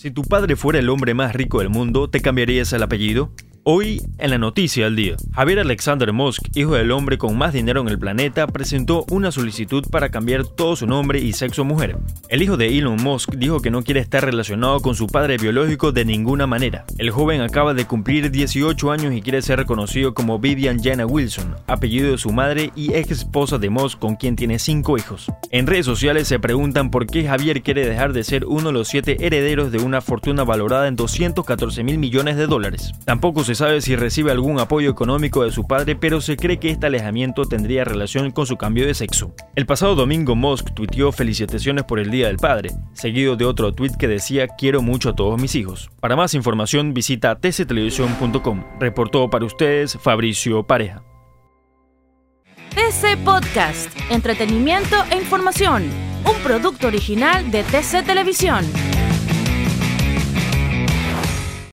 Si tu padre fuera el hombre más rico del mundo, ¿te cambiarías el apellido? Hoy, en la noticia del día, Javier Alexander Musk, hijo del hombre con más dinero en el planeta, presentó una solicitud para cambiar todo su nombre y sexo mujer. El hijo de Elon Musk dijo que no quiere estar relacionado con su padre biológico de ninguna manera. El joven acaba de cumplir 18 años y quiere ser reconocido como Vivian Jana Wilson, apellido de su madre y ex esposa de Musk con quien tiene 5 hijos. En redes sociales se preguntan por qué Javier quiere dejar de ser uno de los 7 herederos de una fortuna valorada en 214 mil millones de dólares. Tampoco se sabe si recibe algún apoyo económico de su padre, pero se cree que este alejamiento tendría relación con su cambio de sexo. El pasado domingo Musk tuiteó felicitaciones por el Día del Padre, seguido de otro tuit que decía quiero mucho a todos mis hijos. Para más información visita tctelevisión.com. Reportó para ustedes Fabricio Pareja. TC Podcast, entretenimiento e información, un producto original de TC Televisión.